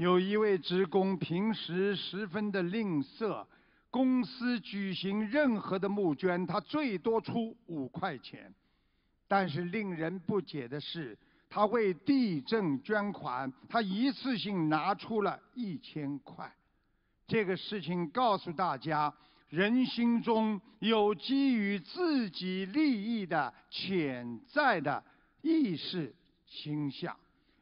有一位职工平时十分的吝啬，公司举行任何的募捐，他最多出五块钱。但是令人不解的是，他为地震捐款，他一次性拿出了一千块。这个事情告诉大家，人心中有基于自己利益的潜在的意识倾向。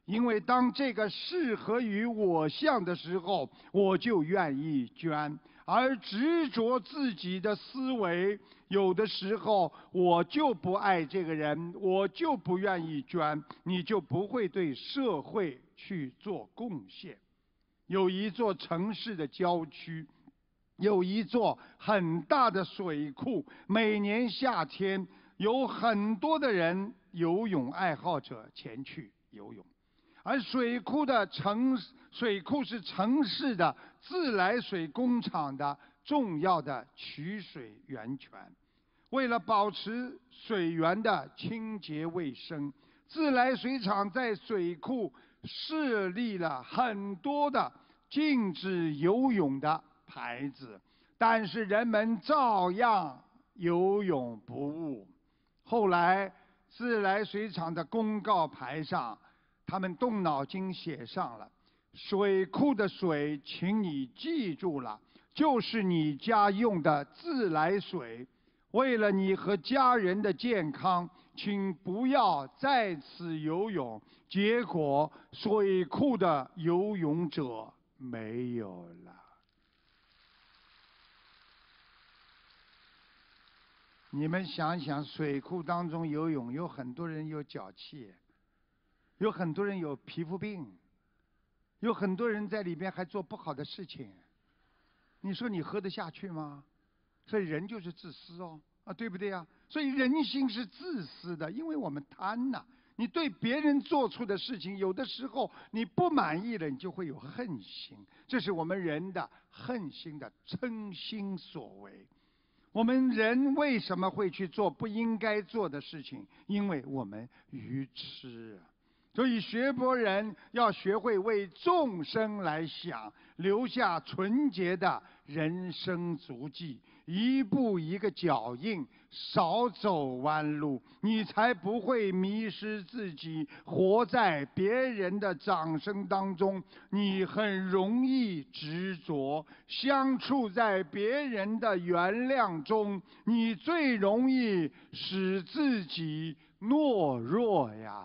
因为当这个适合于我相的时候，我就愿意捐；而执着自己的思维，有的时候我就不爱这个人，我就不愿意捐，你就不会对社会去做贡献。有一座城市的郊区，有一座很大的水库，每年夏天有很多的人游泳爱好者前去游泳。而水库的城水库是城市的自来水工厂的重要的取水源泉。为了保持水源的清洁卫生，自来水厂在水库设立了很多的禁止游泳的牌子，但是人们照样游泳不误。后来，自来水厂的公告牌上。他们动脑筋写上了，水库的水，请你记住了，就是你家用的自来水。为了你和家人的健康，请不要在此游泳。结果，水库的游泳者没有了。你们想想，水库当中游泳，有很多人有脚气。有很多人有皮肤病，有很多人在里边还做不好的事情，你说你喝得下去吗？所以人就是自私哦，啊，对不对呀？所以人心是自私的，因为我们贪呐。你对别人做出的事情，有的时候你不满意了，你就会有恨心，这是我们人的恨心的嗔心所为。我们人为什么会去做不应该做的事情？因为我们愚痴。所以，学佛人要学会为众生来想，留下纯洁的人生足迹，一步一个脚印，少走弯路，你才不会迷失自己，活在别人的掌声当中。你很容易执着，相处在别人的原谅中，你最容易使自己懦弱呀。